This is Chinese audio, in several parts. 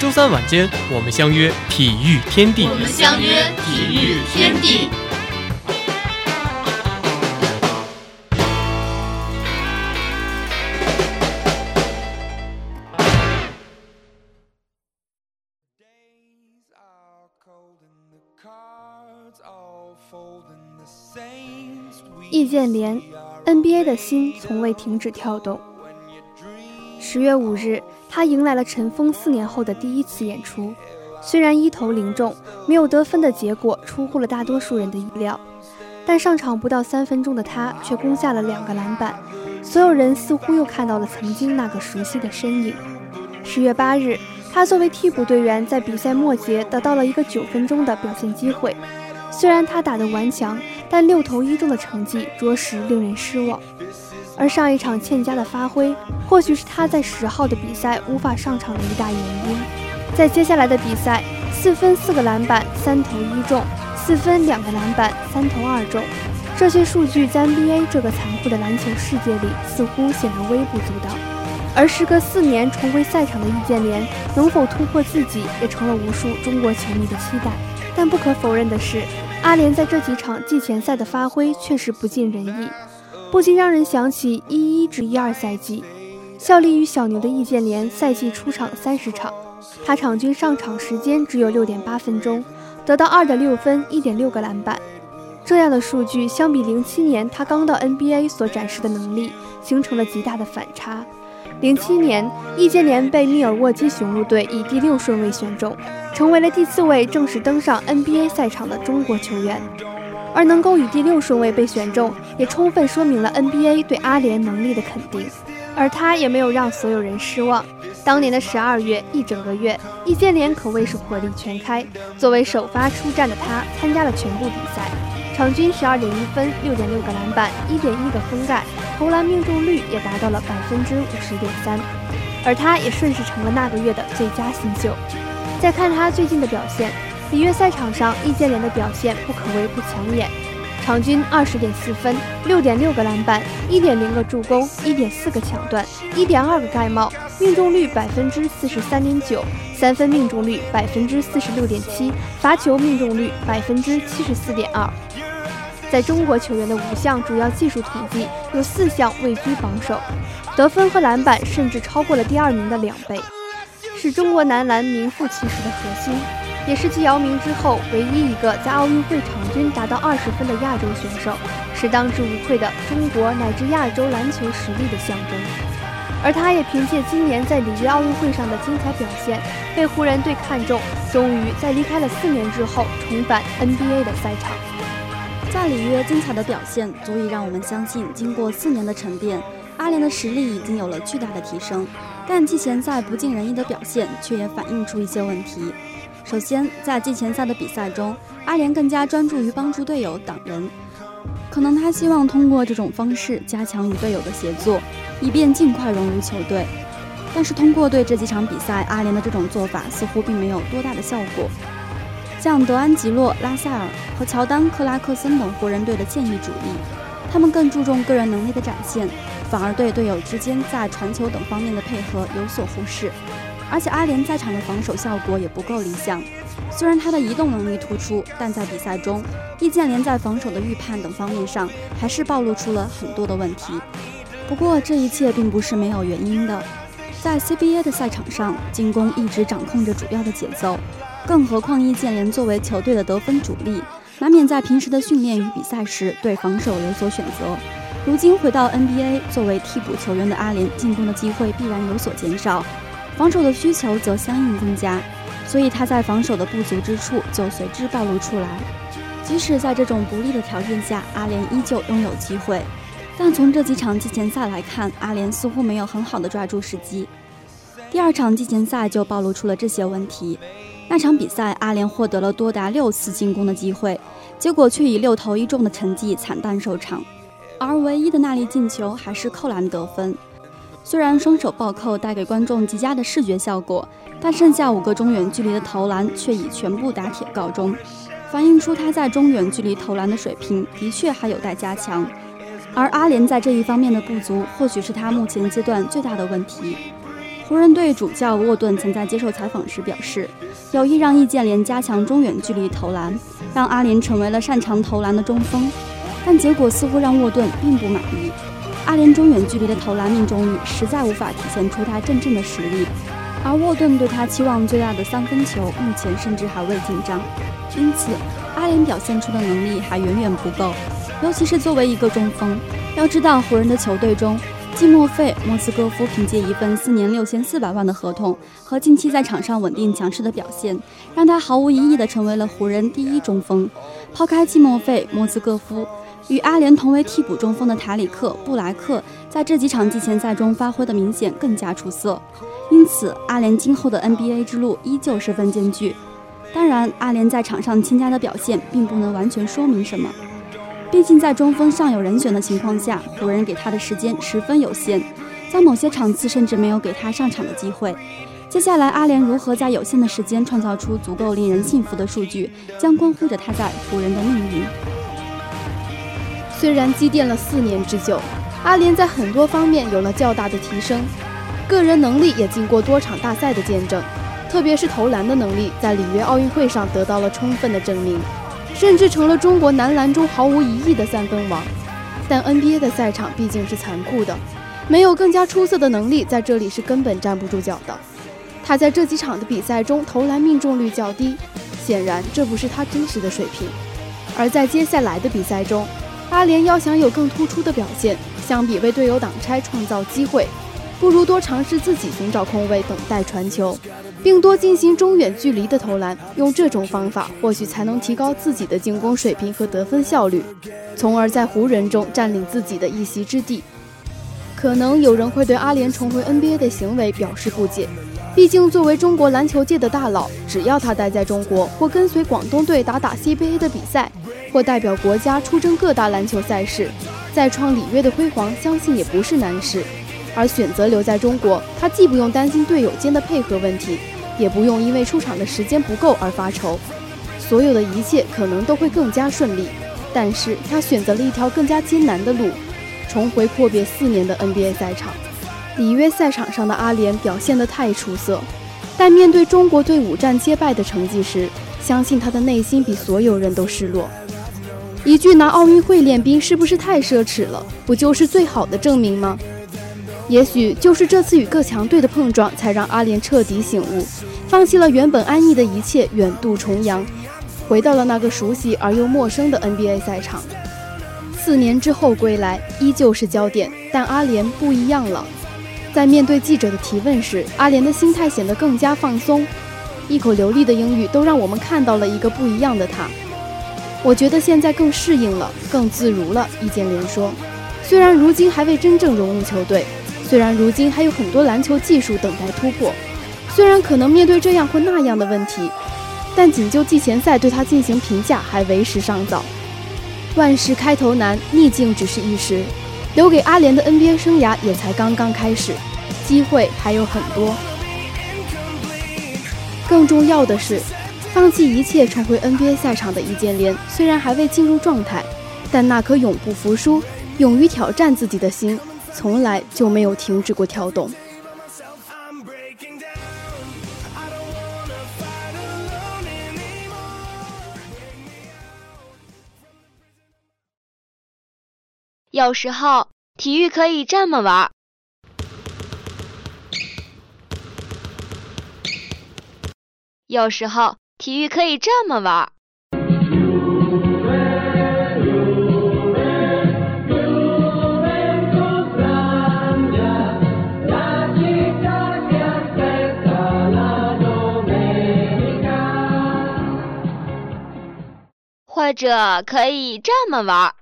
周三晚间，我们相约体育天地。我们相约体育天地。易建联，NBA 的心从未停止跳动。十月五日，他迎来了尘封四年后的第一次演出。虽然一投零中，没有得分的结果出乎了大多数人的意料，但上场不到三分钟的他却攻下了两个篮板。所有人似乎又看到了曾经那个熟悉的身影。十月八日，他作为替补队员在比赛末节得到了一个九分钟的表现机会。虽然他打得顽强，但六投一中的成绩着实令人失望。而上一场欠佳的发挥，或许是他在十号的比赛无法上场的一大原因。在接下来的比赛，四分四个篮板，三投一中；四分两个篮板，三投二中。这些数据在 NBA 这个残酷的篮球世界里似乎显得微不足道。而时隔四年重回赛场的易建联，能否突破自己，也成了无数中国球迷的期待。但不可否认的是，阿联在这几场季前赛的发挥确实不尽人意。不禁让人想起一一至一二赛季，效力于小牛的易建联赛季出场三十场，他场均上场时间只有六点八分钟，得到二点六分、一点六个篮板。这样的数据相比零七年他刚到 NBA 所展示的能力，形成了极大的反差。零七年，易建联被密尔沃基雄鹿队以第六顺位选中，成为了第四位正式登上 NBA 赛场的中国球员。而能够以第六顺位被选中，也充分说明了 NBA 对阿联能力的肯定。而他也没有让所有人失望。当年的十二月，一整个月，易建联可谓是火力全开。作为首发出战的他，参加了全部比赛，场均十二点一分，六点六个篮板，一点一个封盖，投篮命中率也达到了百分之五十点三。而他也顺势成了那个月的最佳新秀。再看他最近的表现。里约赛场上，易建联的表现不可谓不抢眼，场均二十点四分，六点六个篮板，一点零个助攻，一点四个抢断，一点二个盖帽，命中率百分之四十三点九，三分命中率百分之四十六点七，罚球命中率百分之七十四点二。在中国球员的五项主要技术统计，有四项位居榜首，得分和篮板甚至超过了第二名的两倍，是中国男篮名副其实的核心。也是继姚明之后唯一一个在奥运会场均达到二十分的亚洲选手，是当之无愧的中国乃至亚洲篮球实力的象征。而他也凭借今年在里约奥运会上的精彩表现，被湖人队看中，终于在离开了四年之后重返 NBA 的赛场。在里约精彩的表现，足以让我们相信，经过四年的沉淀，阿联的实力已经有了巨大的提升。但季前赛不尽人意的表现，却也反映出一些问题。首先，在季前赛的比赛中，阿联更加专注于帮助队友挡人。可能他希望通过这种方式加强与队友的协作，以便尽快融入球队。但是，通过对这几场比赛，阿联的这种做法似乎并没有多大的效果。像德安吉洛、拉塞尔和乔丹、克拉克森等湖人队的建议主力，他们更注重个人能力的展现，反而对队友之间在传球等方面的配合有所忽视。而且阿联在场的防守效果也不够理想，虽然他的移动能力突出，但在比赛中，易建联在防守的预判等方面上还是暴露出了很多的问题。不过这一切并不是没有原因的，在 CBA 的赛场上，进攻一直掌控着主要的节奏，更何况易建联作为球队的得分主力，难免在平时的训练与比赛时对防守有所选择。如今回到 NBA，作为替补球员的阿联，进攻的机会必然有所减少。防守的需求则相应增加，所以他在防守的不足之处就随之暴露出来。即使在这种不利的条件下，阿联依旧拥有机会，但从这几场季前赛来看，阿联似乎没有很好的抓住时机。第二场季前赛就暴露出了这些问题。那场比赛，阿联获得了多达六次进攻的机会，结果却以六投一中的成绩惨淡收场。而唯一的那粒进球还是扣篮得分。虽然双手暴扣带给观众极佳的视觉效果，但剩下五个中远距离的投篮却以全部打铁告终，反映出他在中远距离投篮的水平的确还有待加强。而阿联在这一方面的不足，或许是他目前阶段最大的问题。湖人队主教沃顿曾在接受采访时表示，有意让易建联加强中远距离投篮，让阿联成为了擅长投篮的中锋，但结果似乎让沃顿并不满意。阿联中远距离的投篮命中率实在无法体现出他真正的实力，而沃顿对他期望最大的三分球目前甚至还未进账，因此阿联表现出的能力还远远不够，尤其是作为一个中锋。要知道，湖人的球队中，季莫费·莫斯科夫凭借一份四年六千四百万的合同和近期在场上稳定强势的表现，让他毫无疑义地成为了湖人第一中锋。抛开季莫费·莫斯科夫。与阿联同为替补中锋的塔里克·布莱克在这几场季前赛中发挥的明显更加出色，因此阿联今后的 NBA 之路依旧十分艰巨。当然，阿联在场上欠佳的表现并不能完全说明什么，毕竟在中锋尚有人选的情况下，湖人给他的时间十分有限，在某些场次甚至没有给他上场的机会。接下来，阿联如何在有限的时间创造出足够令人信服的数据，将关乎着他在湖人的命运。虽然积淀了四年之久，阿联在很多方面有了较大的提升，个人能力也经过多场大赛的见证，特别是投篮的能力，在里约奥运会上得到了充分的证明，甚至成了中国男篮中毫无疑义的三分王。但 NBA 的赛场毕竟是残酷的，没有更加出色的能力，在这里是根本站不住脚的。他在这几场的比赛中投篮命中率较低，显然这不是他真实的水平。而在接下来的比赛中，阿联要想有更突出的表现，相比为队友挡拆创造机会，不如多尝试自己寻找空位等待传球，并多进行中远距离的投篮。用这种方法，或许才能提高自己的进攻水平和得分效率，从而在湖人中占领自己的一席之地。可能有人会对阿联重回 NBA 的行为表示不解，毕竟作为中国篮球界的大佬，只要他待在中国或跟随广东队打打 CBA 的比赛。或代表国家出征各大篮球赛事，再创里约的辉煌，相信也不是难事。而选择留在中国，他既不用担心队友间的配合问题，也不用因为出场的时间不够而发愁，所有的一切可能都会更加顺利。但是他选择了一条更加艰难的路，重回阔别四年的 NBA 赛场。里约赛场上的阿联表现得太出色，但面对中国队五战皆败的成绩时，相信他的内心比所有人都失落。一句拿奥运会练兵是不是太奢侈了？不就是最好的证明吗？也许就是这次与各强队的碰撞，才让阿联彻底醒悟，放弃了原本安逸的一切，远渡重洋，回到了那个熟悉而又陌生的 NBA 赛场。四年之后归来，依旧是焦点，但阿联不一样了。在面对记者的提问时，阿联的心态显得更加放松，一口流利的英语都让我们看到了一个不一样的他。我觉得现在更适应了，更自如了。易建联说：“虽然如今还未真正融入球队，虽然如今还有很多篮球技术等待突破，虽然可能面对这样或那样的问题，但仅就季前赛对他进行评价还为时尚早。万事开头难，逆境只是一时。留给阿联的 NBA 生涯也才刚刚开始，机会还有很多。更重要的是。”放弃一切重回 NBA 赛场的易建联，虽然还未进入状态，但那颗永不服输、勇于挑战自己的心，从来就没有停止过跳动。有时候，体育可以这么玩儿。有时候。体育可以这么玩。或者可以这么玩。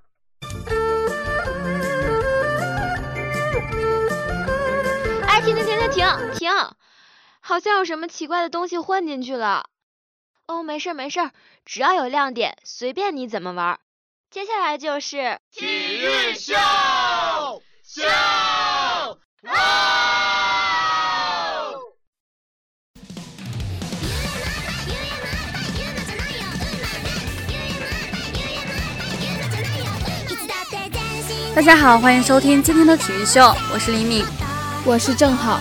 哎，停停停停停停！好像有什么奇怪的东西混进去了。哦，没事没事，只要有亮点，随便你怎么玩。接下来就是体育秀秀。大家好，欢迎收听今天的体育秀，我是李敏，我是郑好。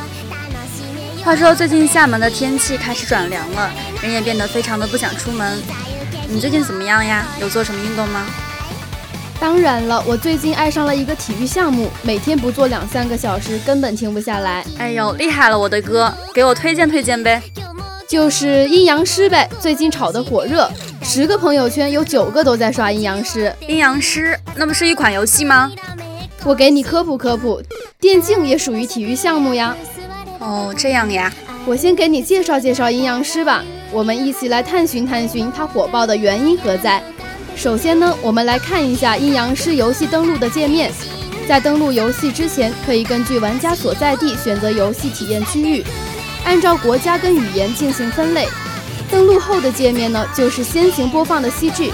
话说最近厦门的天气开始转凉了，人也变得非常的不想出门。你最近怎么样呀？有做什么运动吗？当然了，我最近爱上了一个体育项目，每天不做两三个小时，根本停不下来。哎呦，厉害了，我的哥，给我推荐推荐呗。就是阴阳师呗，最近炒得火热，十个朋友圈有九个都在刷阴阳师。阴阳师，那不是一款游戏吗？我给你科普科普，电竞也属于体育项目呀。哦，这样呀。我先给你介绍介绍阴阳师吧，我们一起来探寻探寻它火爆的原因何在。首先呢，我们来看一下阴阳师游戏登录的界面。在登录游戏之前，可以根据玩家所在地选择游戏体验区域。按照国家跟语言进行分类。登录后的界面呢，就是先行播放的 CG，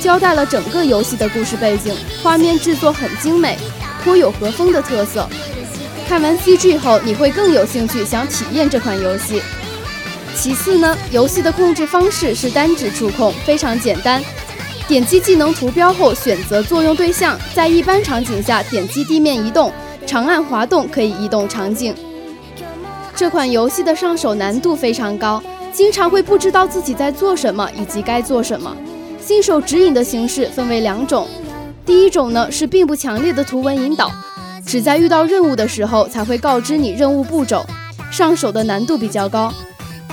交代了整个游戏的故事背景，画面制作很精美，颇有和风的特色。看完 CG 后，你会更有兴趣想体验这款游戏。其次呢，游戏的控制方式是单指触控，非常简单。点击技能图标后，选择作用对象，在一般场景下点击地面移动，长按滑动可以移动场景。这款游戏的上手难度非常高，经常会不知道自己在做什么以及该做什么。新手指引的形式分为两种，第一种呢是并不强烈的图文引导，只在遇到任务的时候才会告知你任务步骤，上手的难度比较高。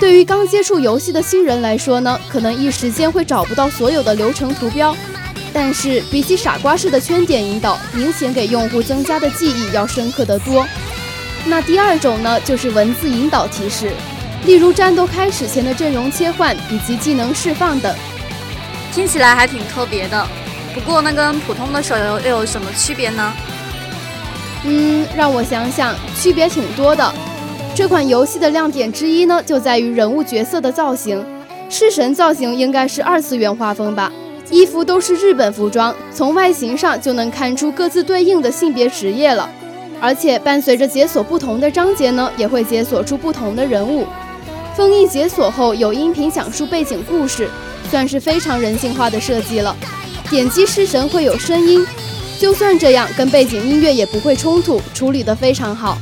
对于刚接触游戏的新人来说呢，可能一时间会找不到所有的流程图标，但是比起傻瓜式的圈点引导，明显给用户增加的记忆要深刻得多。那第二种呢，就是文字引导提示，例如战斗开始前的阵容切换以及技能释放等，听起来还挺特别的。不过那跟普通的手游又有什么区别呢？嗯，让我想想，区别挺多的。这款游戏的亮点之一呢，就在于人物角色的造型，式神造型应该是二次元画风吧，衣服都是日本服装，从外形上就能看出各自对应的性别职业了。而且伴随着解锁不同的章节呢，也会解锁出不同的人物。封印解锁后有音频讲述背景故事，算是非常人性化的设计了。点击式神会有声音，就算这样，跟背景音乐也不会冲突，处理得非常好。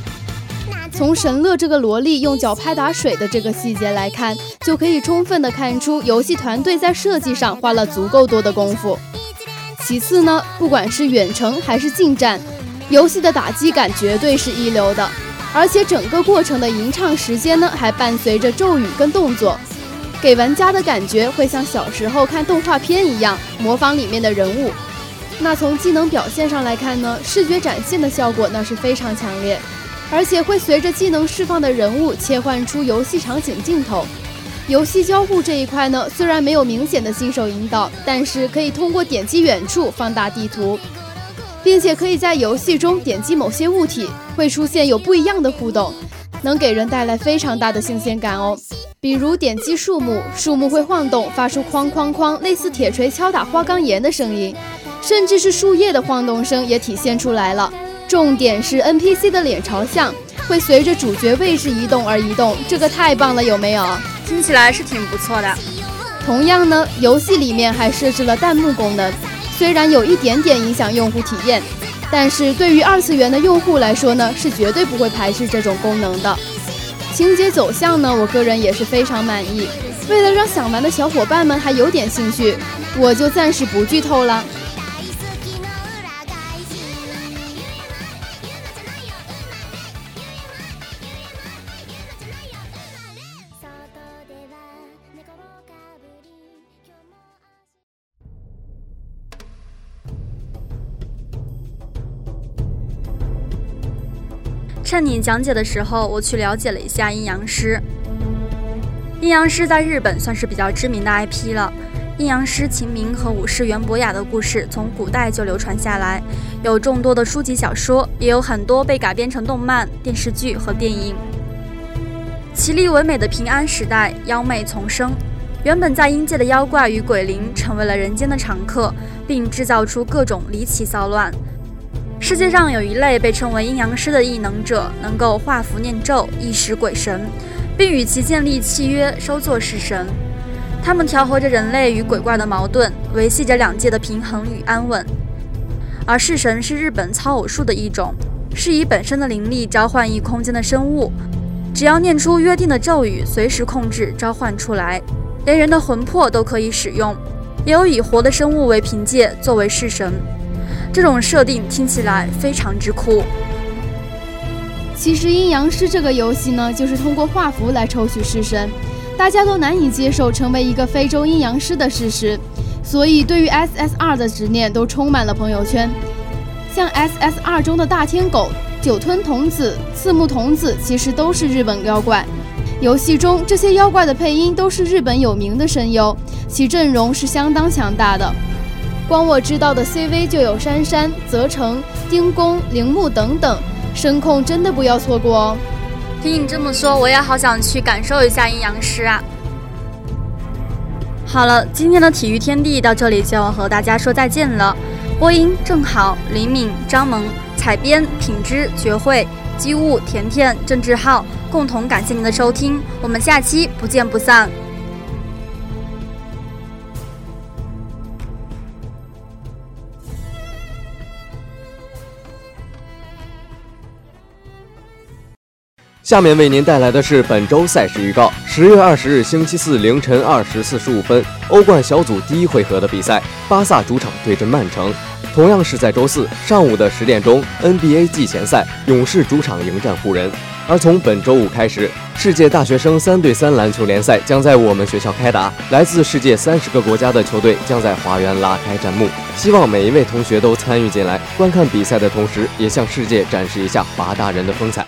从神乐这个萝莉用脚拍打水的这个细节来看，就可以充分的看出游戏团队在设计上花了足够多的功夫。其次呢，不管是远程还是近战。游戏的打击感绝对是一流的，而且整个过程的吟唱时间呢，还伴随着咒语跟动作，给玩家的感觉会像小时候看动画片一样，模仿里面的人物。那从技能表现上来看呢，视觉展现的效果那是非常强烈，而且会随着技能释放的人物切换出游戏场景镜头。游戏交互这一块呢，虽然没有明显的新手引导，但是可以通过点击远处放大地图。并且可以在游戏中点击某些物体，会出现有不一样的互动，能给人带来非常大的新鲜感哦。比如点击树木，树木会晃动，发出哐哐哐类似铁锤敲打花岗岩的声音，甚至是树叶的晃动声也体现出来了。重点是 NPC 的脸朝向，会随着主角位置移动而移动，这个太棒了，有没有？听起来是挺不错的。同样呢，游戏里面还设置了弹幕功能。虽然有一点点影响用户体验，但是对于二次元的用户来说呢，是绝对不会排斥这种功能的。情节走向呢，我个人也是非常满意。为了让想玩的小伙伴们还有点兴趣，我就暂时不剧透了。趁你讲解的时候，我去了解了一下阴阳师。阴阳师在日本算是比较知名的 IP 了。阴阳师秦明和武士袁博雅的故事从古代就流传下来，有众多的书籍小说，也有很多被改编成动漫、电视剧和电影。绮丽唯美的平安时代，妖魅丛生，原本在阴界的妖怪与鬼灵成为了人间的常客，并制造出各种离奇骚乱。世界上有一类被称为阴阳师的异能者，能够画符念咒，意识鬼神，并与其建立契约，收作式神。他们调和着人类与鬼怪的矛盾，维系着两界的平衡与安稳。而式神是日本操偶术的一种，是以本身的灵力召唤异空间的生物，只要念出约定的咒语，随时控制召唤出来。连人的魂魄都可以使用，也有以活的生物为凭借作为式神。这种设定听起来非常之酷。其实阴阳师这个游戏呢，就是通过画符来抽取式神，大家都难以接受成为一个非洲阴阳师的事实，所以对于 SSR 的执念都充满了朋友圈。像 SSR 中的大天狗、酒吞童子、刺木童子，其实都是日本妖怪。游戏中这些妖怪的配音都是日本有名的声优，其阵容是相当强大的。光我知道的 CV 就有杉杉、泽成、丁公、铃木等等，声控真的不要错过哦。听你这么说，我也好想去感受一下阴阳师啊！好了，今天的体育天地到这里就要和大家说再见了。播音：正好、李敏、张萌；采编：品之、绝慧、机务、甜甜、郑志浩。共同感谢您的收听，我们下期不见不散。下面为您带来的是本周赛事预告：十月二十日星期四凌晨二时四十五分，欧冠小组第一回合的比赛，巴萨主场对阵曼城。同样是在周四上午的十点钟，NBA 季前赛，勇士主场迎战湖人。而从本周五开始，世界大学生三对三篮球联赛将在我们学校开打，来自世界三十个国家的球队将在华园拉开战幕。希望每一位同学都参与进来，观看比赛的同时，也向世界展示一下华大人的风采。